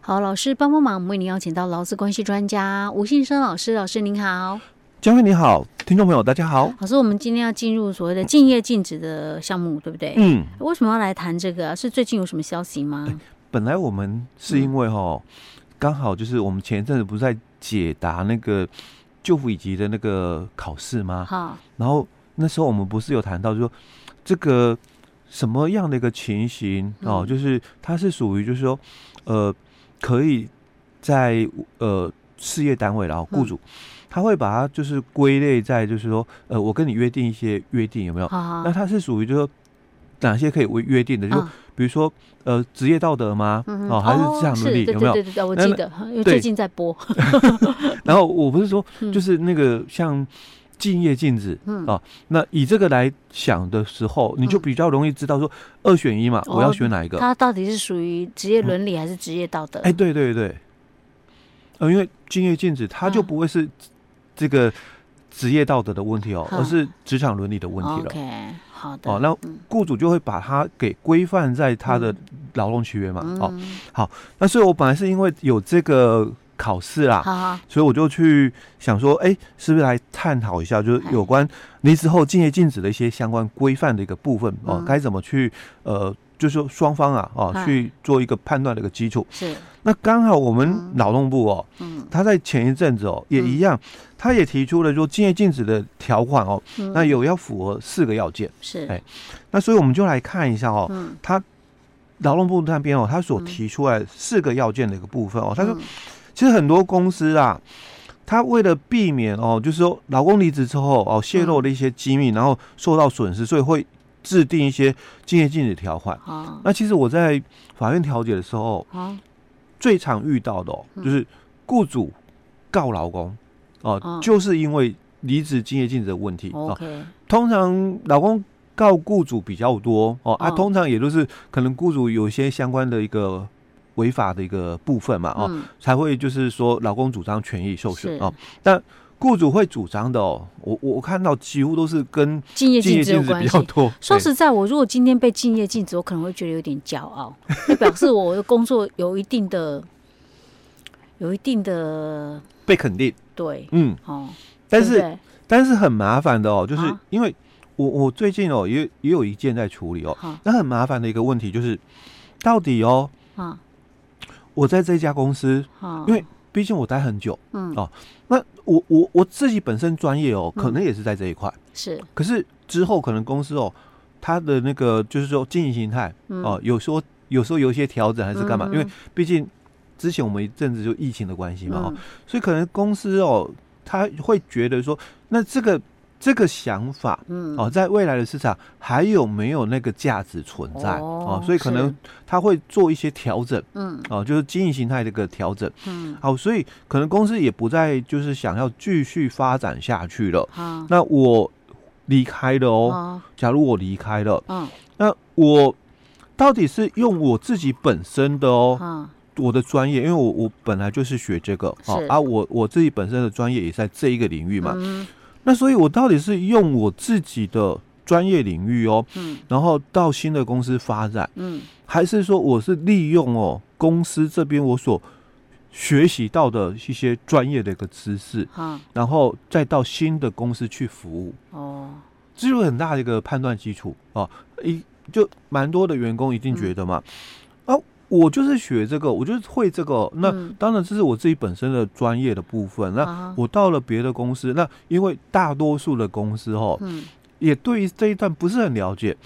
好，老师帮帮忙，我们为您邀请到劳资关系专家吴信生老师，老师您好。江辉你好，听众朋友大家好。老师，我们今天要进入所谓的竞业禁止的项目，对不对？嗯。为什么要来谈这个？是最近有什么消息吗？欸、本来我们是因为哈，刚、嗯、好就是我们前一阵子不是在解答那个就服乙级的那个考试吗？好。然后那时候我们不是有谈到，就是说这个什么样的一个情形哦、嗯，就是它是属于就是说。呃，可以在呃事业单位，然后雇主、嗯、他会把它就是归类在，就是说，呃，我跟你约定一些约定有没有？那它是属于就是说哪些可以为约定的？就比如说呃职业道德吗？嗯、哦，还是职场伦理有没有？对对对对，我记得，因为最近在播。然后我不是说 就是那个像。竞业禁止，嗯啊，那以这个来想的时候，你就比较容易知道说二选一嘛，嗯、我要选哪一个？它到底是属于职业伦理还是职业道德？哎、对对对，呃，因为敬业禁止，它就不会是这个职业道德的问题哦，嗯、而是职场伦理的问题了。OK，好的。哦，那雇主就会把它给规范在他的劳动契约嘛。哦、嗯，好，那所以我本来是因为有这个。考试啦。所以我就去想说，哎、欸，是不是来探讨一下，就是有关离职后竞业禁止的一些相关规范的一个部分哦，该、嗯、怎么去呃，就是说双方啊，哦，去做一个判断的一个基础。是，那刚好我们劳动部哦，嗯，他在前一阵子哦，也一样，他也提出了说竞业禁止的条款哦、嗯，那有要符合四个要件。是，哎、欸，那所以我们就来看一下哦，嗯、他劳动部那边哦，他所提出来四个要件的一个部分哦，他说。其实很多公司啊，他为了避免哦，就是说劳工离职之后哦，泄露了一些机密，然后受到损失，所以会制定一些竞业禁止条款。啊，那其实我在法院调解的时候，啊，最常遇到的哦，就是雇主告劳工哦，就是因为离职竞业禁止的问题。OK，通常劳工告雇主比较多哦，啊，通常也都是可能雇主有一些相关的一个。违法的一个部分嘛，哦，嗯、才会就是说劳工主张权益受损哦，但雇主会主张的哦，我我看到几乎都是跟敬业禁止比较多。说实在，我如果今天被敬业禁止，我可能会觉得有点骄傲，就表示我的工作有一定的、有一定的被肯定。对，嗯，哦，但是但是很麻烦的哦，就是因为我我最近哦也也有一件在处理哦，那很麻烦的一个问题就是到底哦，啊。我在这家公司，因为毕竟我待很久，嗯哦，那我我我自己本身专业哦，可能也是在这一块，是。可是之后可能公司哦，它的那个就是说经营形态哦，有时候有时候有一些调整还是干嘛？因为毕竟之前我们一阵子就疫情的关系嘛，哦，所以可能公司哦，他会觉得说，那这个。这个想法，嗯，哦，在未来的市场还有没有那个价值存在？哦，所以可能他会做一些调整，嗯，哦，就是经营形态的一个调整，嗯，好，所以可能公司也不再就是想要继续发展下去了。好，那我离开了哦。假如我离开了，嗯，那我到底是用我自己本身的哦，我的专业，因为我我本来就是学这个，哦，啊，我我自己本身的专业也在这一个领域嘛，嗯。那所以，我到底是用我自己的专业领域哦，嗯，然后到新的公司发展，嗯，还是说我是利用哦公司这边我所学习到的一些专业的一个知识，嗯，然后再到新的公司去服务，哦，这有很大的一个判断基础哦，一就蛮多的员工一定觉得嘛。我就是学这个，我就是会这个。那当然这是我自己本身的专业的部分。嗯、那我到了别的公司，那因为大多数的公司哈，嗯，也对于这一段不是很了解，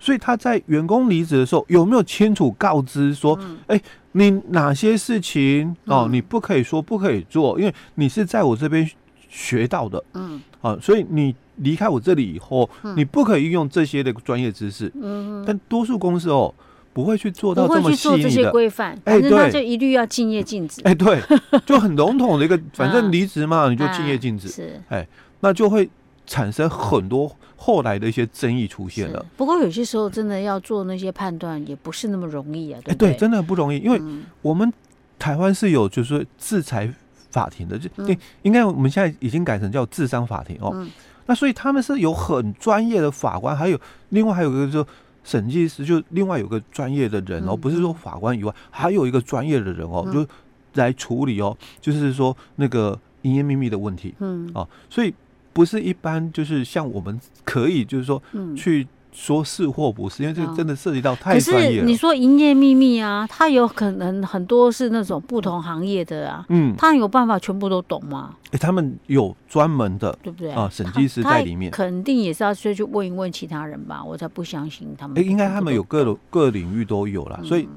所以他在员工离职的时候有没有清楚告知说，哎、嗯。欸，你哪些事情哦，你不可以说不可以做，因为你是在我这边学到的，嗯，啊，所以你离开我这里以后，你不可以运用这些的专业知识，嗯，但多数公司哦。不会去做到这么细腻的，不会去做这些规范，哎，对，那就一律要敬业禁止。哎，对，就很笼统的一个，反正离职嘛，你就敬业禁止。是，哎，那就会产生很多后来的一些争议出现了。不过有些时候真的要做那些判断，也不是那么容易啊。对，对，真的很不容易，因为我们台湾是有就是说制裁法庭的，就应应该我们现在已经改成叫智商法庭哦。那所以他们是有很专业的法官，还有另外还有一个就。审计师就另外有个专业的人哦，不是说法官以外，还有一个专业的人哦，就来处理哦，就是说那个营业秘密的问题，嗯，哦，所以不是一般就是像我们可以就是说去。说是或不是，因为这真的涉及到太专业了。可是你说营业秘密啊，他有可能很多是那种不同行业的啊，嗯，他有办法全部都懂吗？哎、欸，他们有专门的，对不对啊？审计师在里面，肯定也是要去去问一问其他人吧，我才不相信他们。哎、欸，应该他们有各各领域都有了，嗯、所以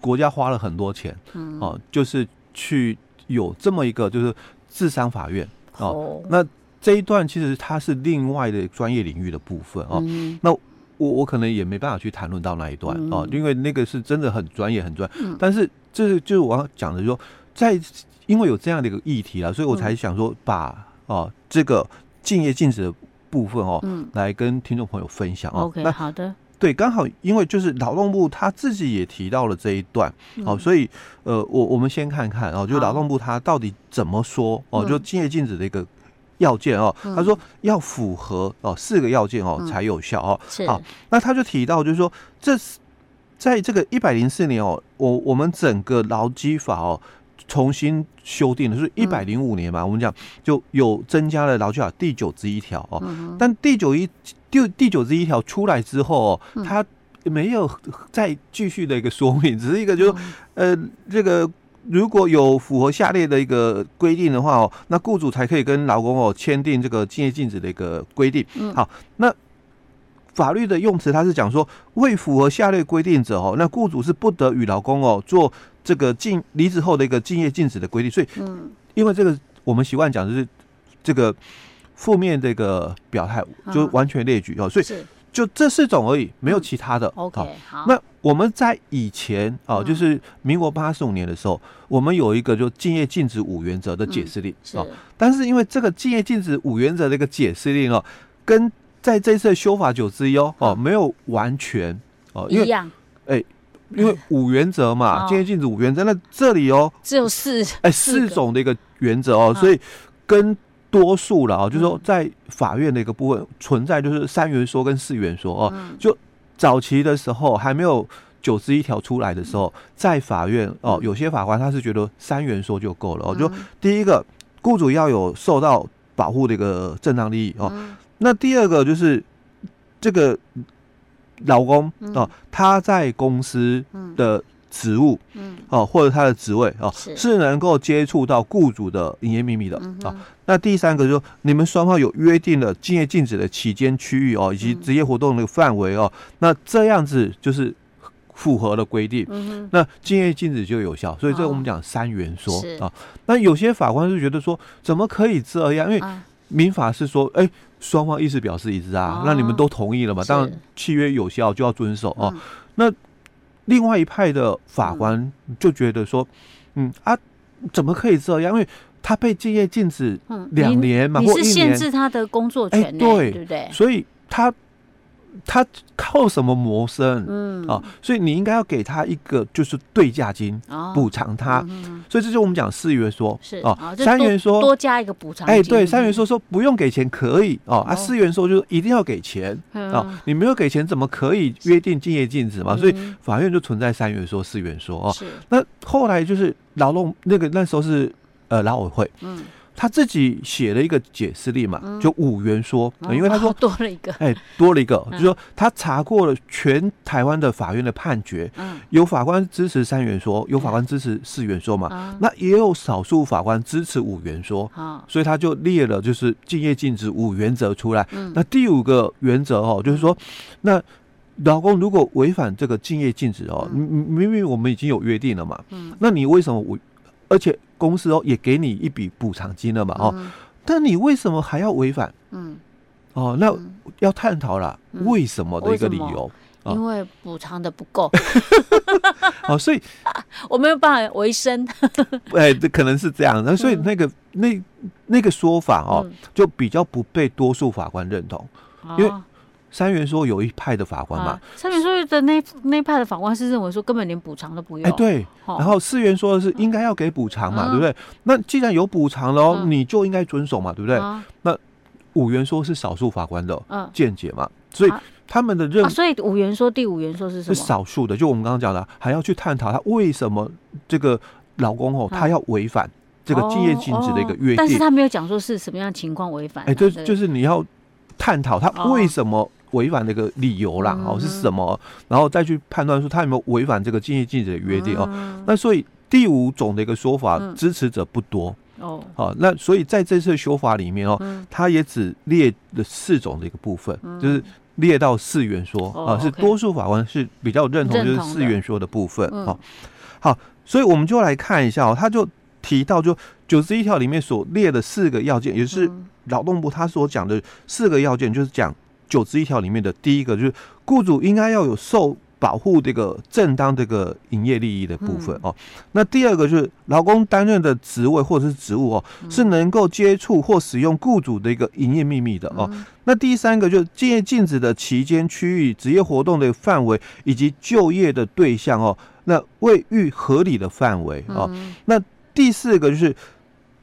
国家花了很多钱，嗯，哦、啊，就是去有这么一个就是智商法院哦、哦，那。这一段其实它是另外的专业领域的部分哦，嗯、那我我可能也没办法去谈论到那一段哦，嗯、因为那个是真的很专业很专但是这是就是我要讲的说，在因为有这样的一个议题啊，所以我才想说把哦这个敬业禁止的部分哦，嗯、来跟听众朋友分享哦。OK，那好的，对，刚好因为就是劳动部他自己也提到了这一段哦，所以呃，我我们先看看哦，就劳动部他到底怎么说哦，就敬业禁止的一个。要件哦，他说要符合哦四个要件哦才有效哦。好，那他就提到就是说，这是在这个一百零四年哦，我我们整个劳基法哦重新修订的是一百零五年嘛，我们讲就有增加了劳基法第九十一条哦。但第九一第第九之一条出来之后哦，他没有再继续的一个说明，只是一个就是呃这个。如果有符合下列的一个规定的话哦，那雇主才可以跟劳工哦签订这个竞业禁止的一个规定。嗯，好，那法律的用词它是讲说，未符合下列规定者哦，那雇主是不得与劳工哦做这个禁离职后的一个竞业禁止的规定。所以，嗯，因为这个我们习惯讲的是这个负面这个表态，就完全列举哦，所以。就这四种而已，没有其他的。嗯、OK，好。那我们在以前哦，就是民国八十五年的时候，嗯、我们有一个就敬业禁止五原则的解释令哦。但是因为这个敬业禁止五原则的一个解释令哦，跟在这次修法九之一哦哦没有完全哦，因为哎，因为五原则嘛，敬业禁止五原则，那这里哦只有四哎四种的一个原则哦，所以跟。多数了啊，就是说在法院的一个部分存在，就是三元说跟四元说哦。就早期的时候还没有九十一条出来的时候，在法院哦，有些法官他是觉得三元说就够了哦。就第一个，雇主要有受到保护的一个正当利益哦。那第二个就是这个老公哦，他在公司的。职务，嗯，哦，或者他的职位，哦，是，是能够接触到雇主的营业秘密的，啊、那第三个就是说，你们双方有约定了竞业禁止的期间、区域哦，以及职业活动的范围哦，那这样子就是符合了规定，嗯、那竞业禁止就有效。所以这个我们讲三元说啊。那有些法官是觉得说，怎么可以这样？因为民法是说，哎，双方意思表示一致啊，哦、那你们都同意了嘛？当然契约有效就要遵守哦。嗯、那另外一派的法官就觉得说，嗯，嗯啊，怎么可以这样？因为他被禁业禁止两年嘛，嗯、你，你是限制他的工作权、欸，对对不对？所以他。他靠什么谋生？嗯啊，所以你应该要给他一个就是对价金补偿他。所以这就是我们讲四元说是啊，三元说多加一个补偿。哎，对，三元说说不用给钱可以哦啊，四元说就是一定要给钱啊，你没有给钱怎么可以约定竞业禁止嘛？所以法院就存在三元说、四元说哦。是。那后来就是劳动那个那时候是呃劳委会。嗯。他自己写了一个解释令嘛，就五元说，因为他说 多了一个，哎，多了一个，就是说他查过了全台湾的法院的判决，有法官支持三元说，有法官支持四元说嘛，那也有少数法官支持五元说，所以他就列了就是敬业禁止五原则出来。那第五个原则哦，就是说，那老公如果违反这个敬业禁止哦，明明我们已经有约定了嘛，那你为什么我？而且公司哦也给你一笔补偿金了嘛哦，但你为什么还要违反？嗯，哦，那要探讨了为什么的一个理由，因为补偿的不够。哦，所以 我没有办法维生。哎，这可能是这样。那所以那个那那个说法哦，就比较不被多数法官认同，因为。三元说有一派的法官嘛，三元说的那那派的法官是认为说根本连补偿都不用。哎，对。然后四元说的是应该要给补偿嘛，对不对？那既然有补偿了，你就应该遵守嘛，对不对？那五元说是少数法官的见解嘛，所以他们的认、啊，所以五元说第五元说是什么？是少数的，就我们刚刚讲的，还要去探讨他为什么这个老公哦，他要违反这个竞业禁止的一个约定，但是他没有讲说是什么样情况违反。哎，就就是你要探讨他为什么违反的一个理由啦，哦是什么，然后再去判断说他有没有违反这个竞业禁止的约定哦。那所以第五种的一个说法支持者不多。哦，好，那所以在这次修法里面哦，他也只列了四种的一个部分，就是列到四元说啊，是多数法官是比较认同，就是四元说的部分。好，好，所以我们就来看一下哦，他就提到就九十一条里面所列的四个要件，也是劳动部他所讲的四个要件，就是讲九十一条里面的第一个，就是雇主应该要有受。保护这个正当这个营业利益的部分哦。那第二个就是劳工担任的职位或者是职务哦，是能够接触或使用雇主的一个营业秘密的哦。那第三个就是禁业禁止的期间、区域、职业活动的范围以及就业的对象哦，那未予合理的范围哦。那第四个就是。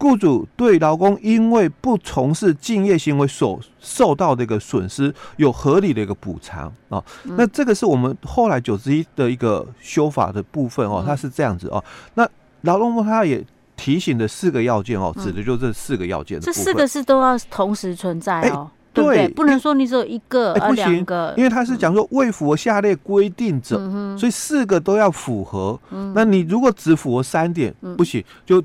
雇主对劳工因为不从事敬业行为所受到的一个损失有合理的一个补偿啊，那这个是我们后来九十一的一个修法的部分哦，它是这样子哦。那劳动部他也提醒的四个要件哦，指的就是这四个要件。这四个是都要同时存在哦，对不对？不能说你只有一个，不行，因为他是讲说未符合下列规定者，所以四个都要符合。那你如果只符合三点，不行就。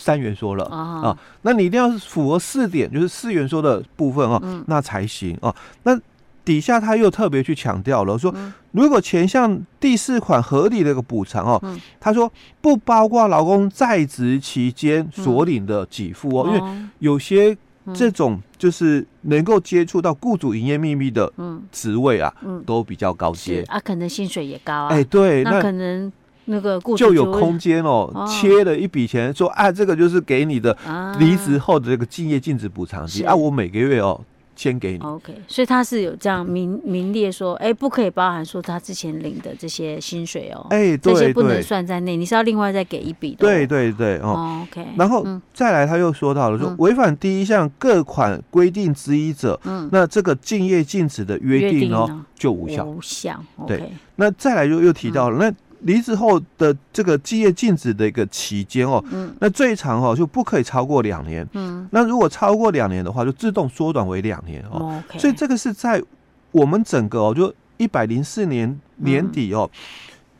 三元说了啊，那你一定要符合四点，就是四元说的部分哦，那才行哦。那底下他又特别去强调了，说如果前项第四款合理的一个补偿哦，他说不包括劳工在职期间所领的给付哦，因为有些这种就是能够接触到雇主营业秘密的职位啊，都比较高阶。啊，可能薪水也高啊，哎，对，那可能。那个就有空间哦，切了一笔钱，说啊，这个就是给你的离职后的这个敬业禁止补偿金啊，我每个月哦先给你。OK，所以他是有这样明明列说，哎，不可以包含说他之前领的这些薪水哦，哎，这些不能算在内，你是要另外再给一笔的。对对对哦，OK。然后再来，他又说到了说，违反第一项各款规定之一者，嗯那这个敬业禁止的约定哦就无效。无效。对，那再来又又提到了那。离职后的这个竞业禁止的一个期间哦，嗯，那最长哦就不可以超过两年，嗯，那如果超过两年的话，就自动缩短为两年哦。所以这个是在我们整个哦，就一百零四年年底哦，嗯，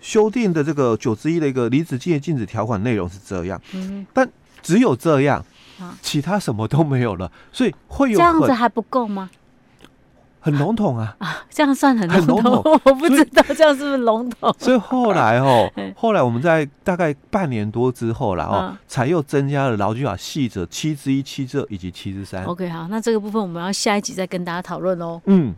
修订的这个九之一的一个离职竞业禁止条款内容是这样，嗯，但只有这样，其他什么都没有了，所以会有这样子还不够吗？很笼统啊啊，这样算很笼统，我不知道这样是不是笼统。所以后来哦，后来我们在大概半年多之后啦哦，才又增加了劳基法细则七之一、七之二以及七之三。OK，好，那这个部分我们要下一集再跟大家讨论哦。嗯。